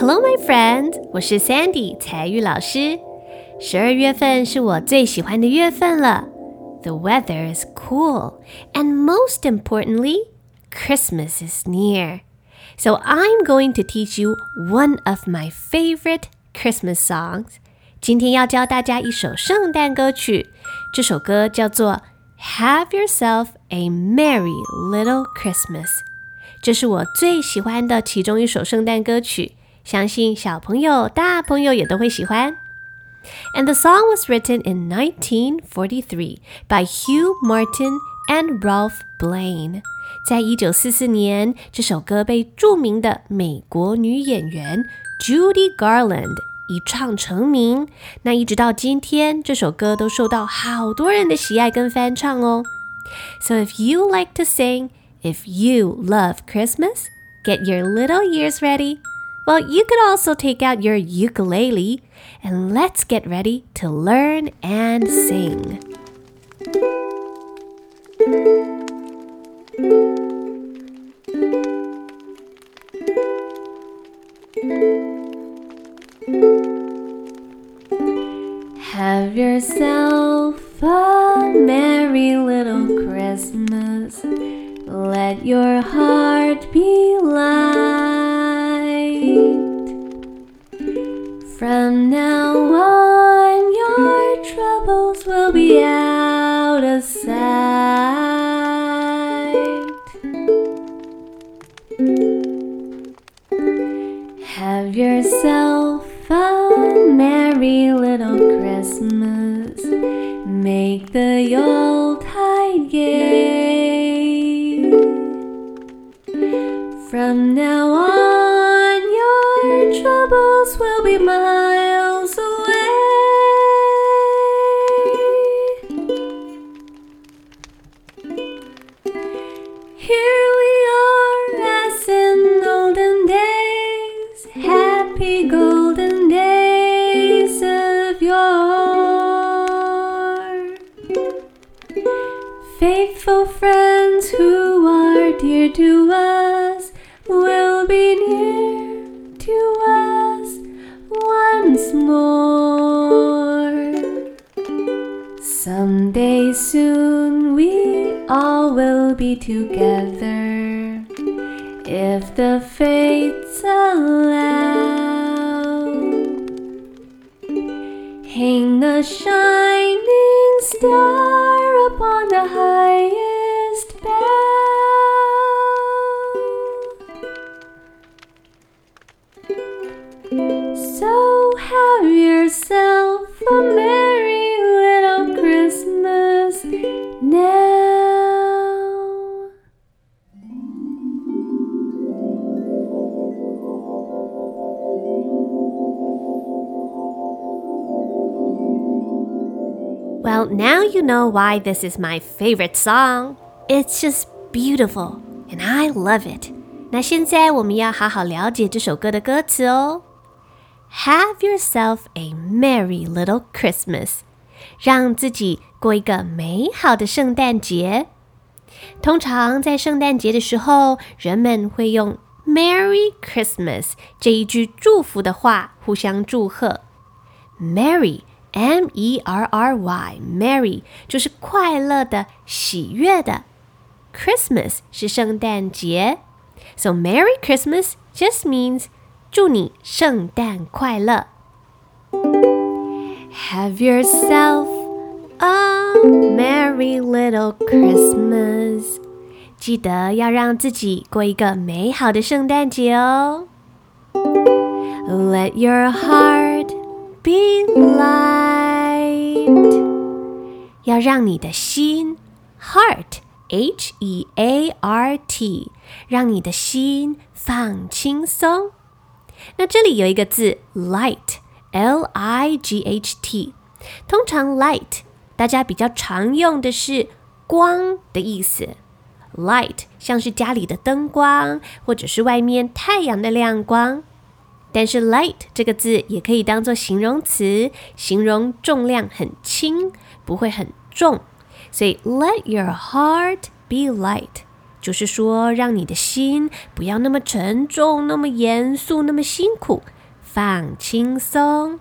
Hello, my friend，我是 Sandy 采聿老师。十二月份是我最喜欢的月份了。The weather is cool, and most importantly, Christmas is near. So I'm going to teach you one of my favorite Christmas songs. 今天要教大家一首圣诞歌曲，这首歌叫做《Have Yourself a Merry Little Christmas》。这是我最喜欢的其中一首圣诞歌曲。相信小朋友、大朋友也都会喜欢。And the song was written in 1943 by Hugh Martin and Ralph Blane。在一九四四年，这首歌被著名的美国女演员 Judy Garland 一唱成名。那一直到今天，这首歌都受到好多人的喜爱跟翻唱哦。So if you like to sing, if you love Christmas, get your little ears ready. Well, you could also take out your ukulele and let's get ready to learn and sing. Have yourself a merry little Christmas. Let your heart be light. From now on, Here Well, now you know why this is my favorite song. It's just beautiful, and I love it. 那现在我们要好好了解这首歌的歌词哦。Have yourself a merry little Christmas，让自己过一个美好的圣诞节。通常在圣诞节的时候，人们会用 “Merry Christmas” 这一句祝福的话互相祝贺。Merry M E R R Y Merry 就是快乐的、喜悦的。Christmas 是圣诞节，So Merry Christmas just means 祝你圣诞快乐。Have yourself a merry little Christmas。记得要让自己过一个美好的圣诞节哦。Let your heart be light。要让你的心 heart H E A R T，让你的心放轻松。那这里有一个字 light，L I G H T。通常 light 大家比较常用的是光的意思，light 像是家里的灯光，或者是外面太阳的亮光。 但是 light 这个字也可以当做形容词，形容重量很轻，不会很重。所以 let your heart be light， 就是说，让你的心不要那么沉重、那么严肃、那么辛苦，放轻松。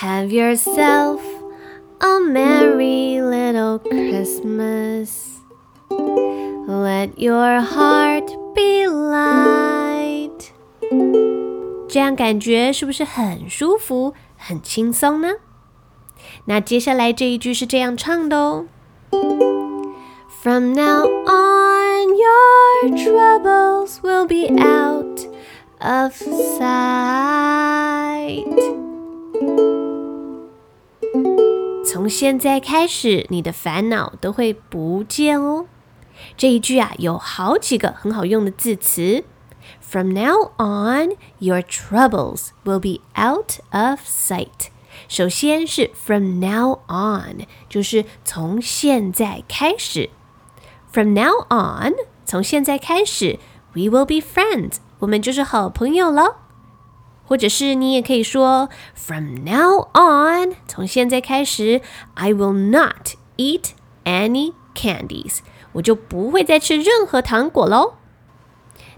Have yourself a merry little Christmas. Let your heart be light. 这样感觉是不是很舒服、很轻松呢？那接下来这一句是这样唱的哦。From now on, your troubles will be out of sight. 从现在开始，你的烦恼都会不见哦。这一句啊，有好几个很好用的字词。From now on, your troubles will be out of sight. 首先是 from now on，就是从现在开始。From now on，从现在开始，we will be friends，我们就是好朋友了。或者是你也可以说，From now on，从现在开始，I will not eat any candies，我就不会再吃任何糖果喽。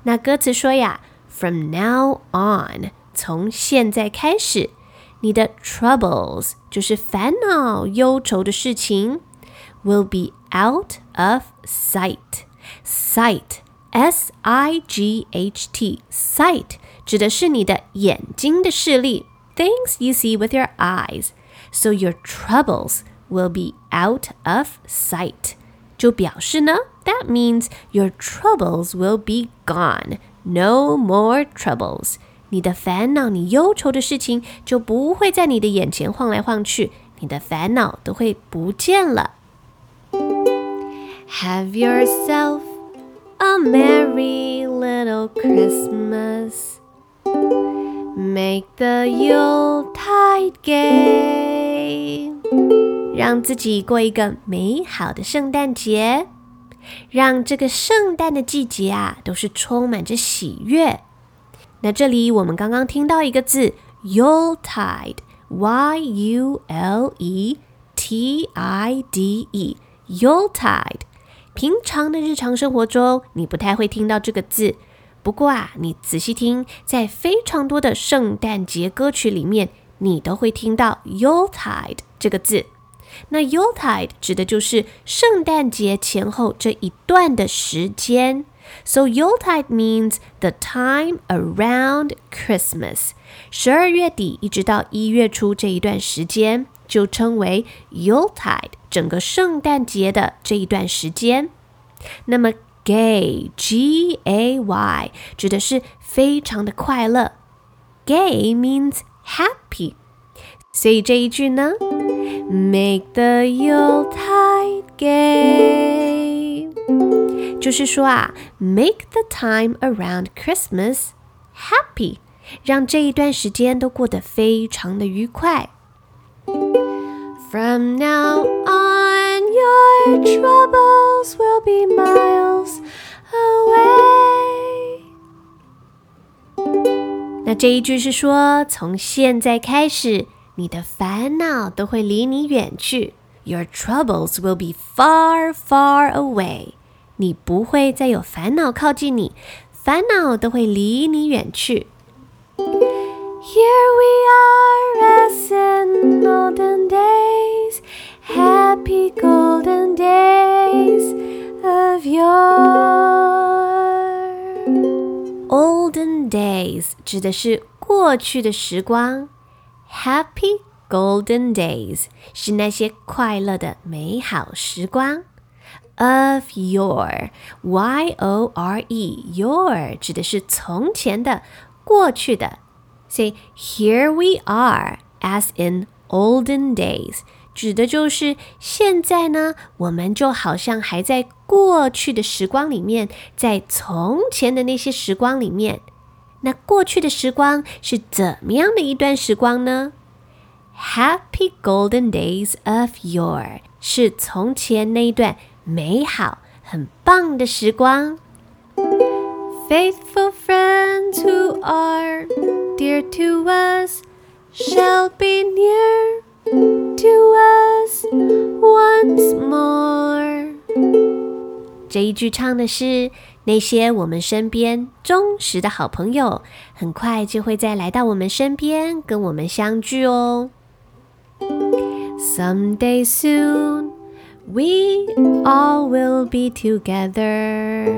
那歌词说呀，From now on，从现在开始，你的 troubles 就是烦恼、忧愁的事情，will be out of sight. Sight, S I G H T, sight 指的是你的眼睛的视力，things you see with your eyes. So your troubles will be out of sight. 就表示呢，that means your troubles will be gone. No more troubles. 你的烦恼、你忧愁的事情就不会在你的眼前晃来晃去，你的烦恼都会不见了。have yourself a merry little Christmas. Make the Yuletide gay. 让自己过一个美好的圣诞节，让这个圣诞的季节啊，都是充满着喜悦。那这里我们刚刚听到一个字，Yuletide，Y U L E T I D E，Yuletide。平常的日常生活中，你不太会听到这个字。不过啊，你仔细听，在非常多的圣诞节歌曲里面，你都会听到 Yuletide 这个字。那 Yuletide 指的就是圣诞节前后这一段的时间。So Yuletide means the time around Christmas，十二月底一直到一月初这一段时间。就称为 Yuletide，整个圣诞节的这一段时间。那么 gay G A Y 指的是非常的快乐，gay means happy。所以这一句呢 ，Make the Yuletide gay，就是说啊，Make the time around Christmas happy，让这一段时间都过得非常的愉快。From now on, your troubles will be miles away. 那这一句是说，从现在开始， 你的烦恼都会离你远去。Your troubles will be far, far away. 你不会再有烦恼靠近你，烦恼都会离你远去。Here we are as in olden days, happy golden days of yore. Olden days 指的是过去的时光 Happy golden days 是那些快乐的美好时光。Of yore, y o r e, yore 指的是从前的、过去的。所以 here we are, as in olden days，指的就是现在呢，我们就好像还在过去的时光里面，在从前的那些时光里面。那过去的时光是怎么样的一段时光呢？Happy golden days of yore，是从前那一段美好、很棒的时光。Faithful friends who are dear to us shall be near to us once more。 这一句唱的是 那些我们身边忠实的好朋友，很快就会再来到我们身边，跟我们相聚哦。Someday soon, we all will be together.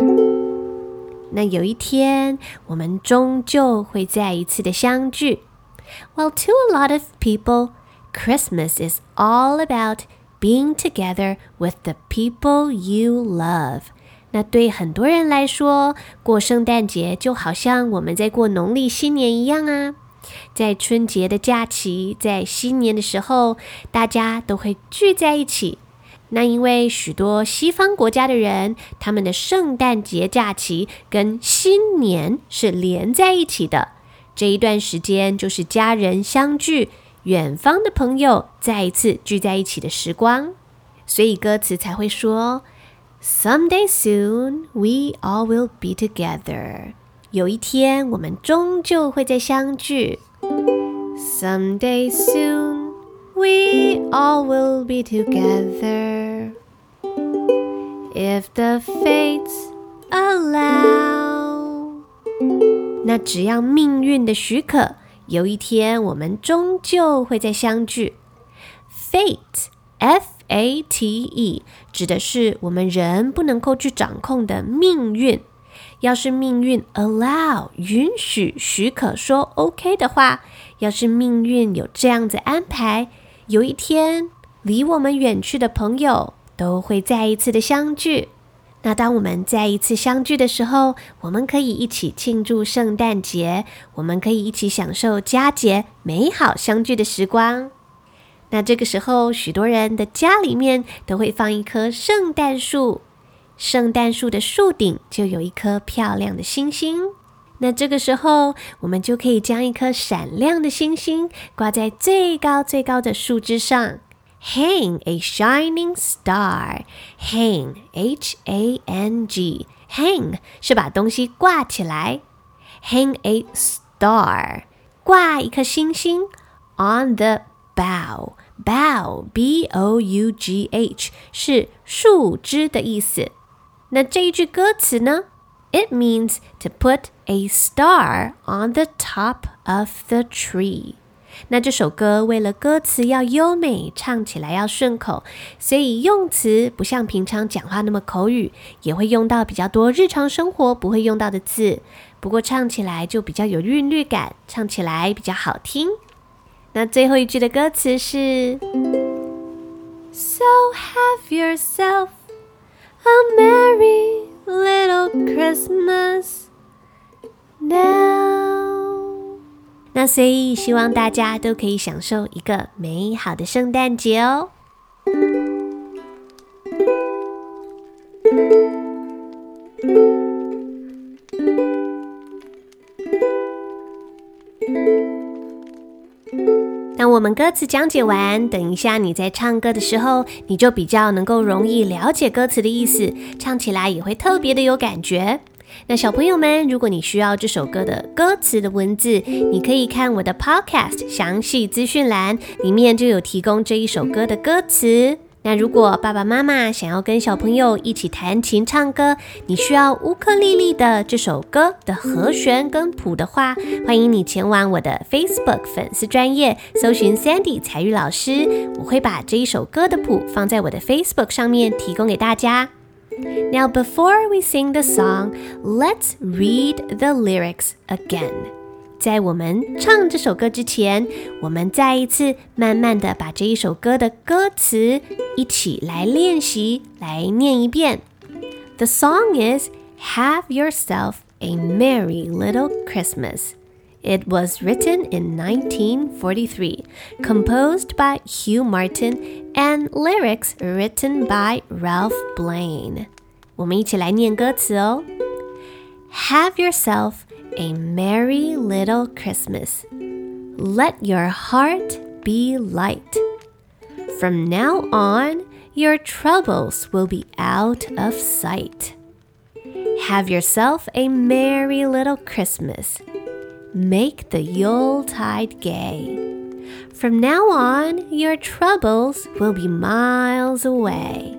那有一天，我们终究会再一次的相聚。Well, to a lot of people, Christmas is all about being together with the people you love. 那对很多人来说，过圣诞节就好像我们在过农历新年一样啊。在春节的假期，在新年的时候，大家都会聚在一起。那因为许多西方国家的人，他们的圣诞节假期跟新年是连在一起的。这一段时间就是家人相聚、远方的朋友再一次聚在一起的时光，所以歌词才会说 ：“Someday soon we all will be together。”有一天我们终究会再相聚。Someday soon we all will be together if the fates allow。那只要命运的许可，有一天我们终究会再相聚。 Fate，F-A-T-E，指的是我们人不能够去掌控的命运。要是命运 allow 允许许可说 OK 的话，要是命运有这样子安排，有一天离我们远去的朋友都会再一次的相聚。那当我们再一次相聚的时候，我们可以一起庆祝圣诞节，我们可以一起享受佳节美好相聚的时光。那这个时候，许多人的家里面都会放一棵圣诞树，圣诞树的树顶就有一颗漂亮的星星。那这个时候，我们就可以将一颗闪亮的星星挂在最高最高的树枝上。Hang a shining star. Hang, H-A-N-G. Hang 是把东西挂起来。Hang a star，挂一颗星星。On the Bow, bow, B-O-U-G-H 是树枝的意思。那这一句歌词呢？It means to put a star on the top of the tree. 那这首歌为了歌词要优美，唱起来要顺口，所以用词不像平常讲话那么口语，也会用到比较多日常生活不会用到的字。不过唱起来就比较有韵律感，唱起来比较好听。那最后一句的歌词是：So have yourself a merry little Christmas now。那所以，希望大家都可以享受一个美好的圣诞节哦。那我们歌词讲解完，等一下你在唱歌的时候，你就比较能够容易了解歌词的意思，唱起来也会特别的有感觉。那小朋友们，如果你需要这首歌的歌词的文字，你可以看我的 Podcast 详细资讯栏，里面就有提供这一首歌的歌词。那如果爸爸妈妈想要跟小朋友一起弹琴唱歌，你需要乌克丽丽的这首歌的和弦跟谱的话，欢迎你前往我的 Facebook 粉丝专业搜寻 Sandy 才玉老师，我会把这一首歌的谱放在我的 Facebook 上面提供给大家。Now, before we sing the song, let's read the lyrics again. 在我们唱这首歌之前，我们再一次慢慢的把这一首歌的歌词一起来练习，来念一遍。The song is "Have Yourself a Merry Little Christmas." It was written in 1943, composed by Hugh Martin, and lyrics written by Ralph Blane. 我们一起来念歌词哦。Have yourself a merry little Christmas. Let your heart be light. From now on, your troubles will be out of sight. Have yourself a merry little Christmas. Make the Yuletide gay. From now on, your troubles will be miles away.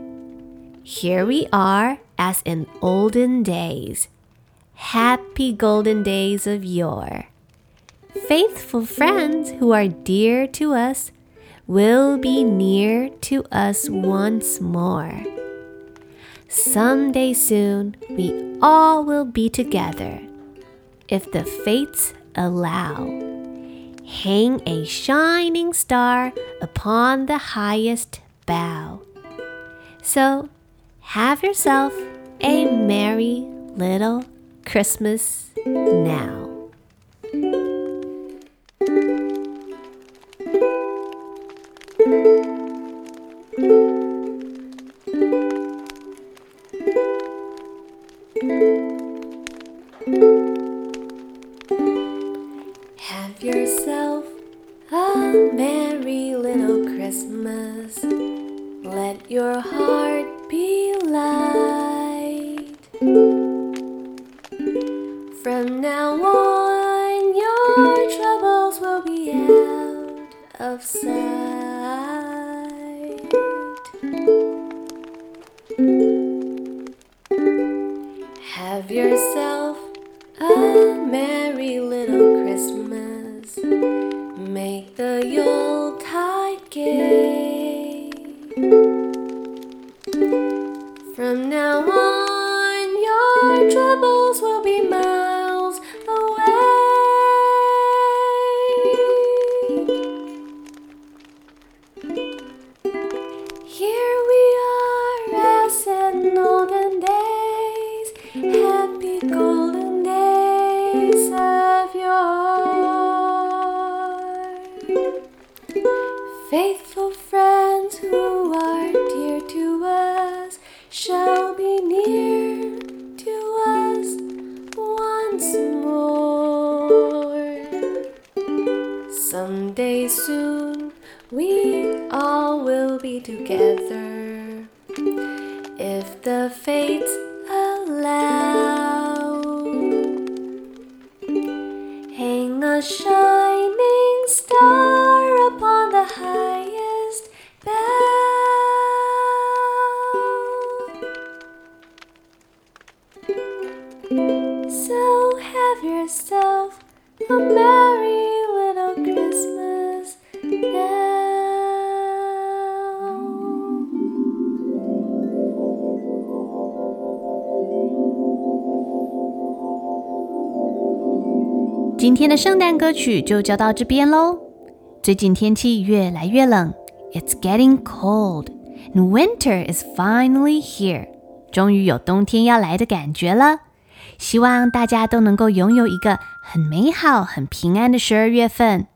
here we are as in olden days. Happy golden days of yore. Faithful friends who are dear to us will be near to us once more. Someday soon we all will be together, if the fates allow. Hang a shining star upon the highest bough. So, have yourself a merry little Christmas now. Yourself 天的圣诞歌曲就教到这边喽。最近天气越来越冷，It's getting cold, and winter is finally here。终于有冬天要来的感觉了。希望大家都能够拥有一个很美好、很平安的十二月份。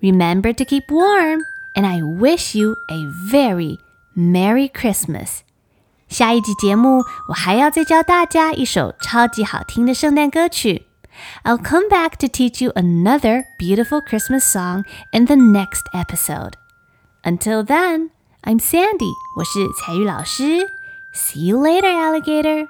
Remember to keep warm, and I wish you a very Merry Christmas。下一集节目，我还要再教大家一首超级好听的圣诞歌曲。 I'll come back to teach you another beautiful Christmas song in the next episode. Until then, I'm Sandy. 我是采聿老师. See you later, alligator.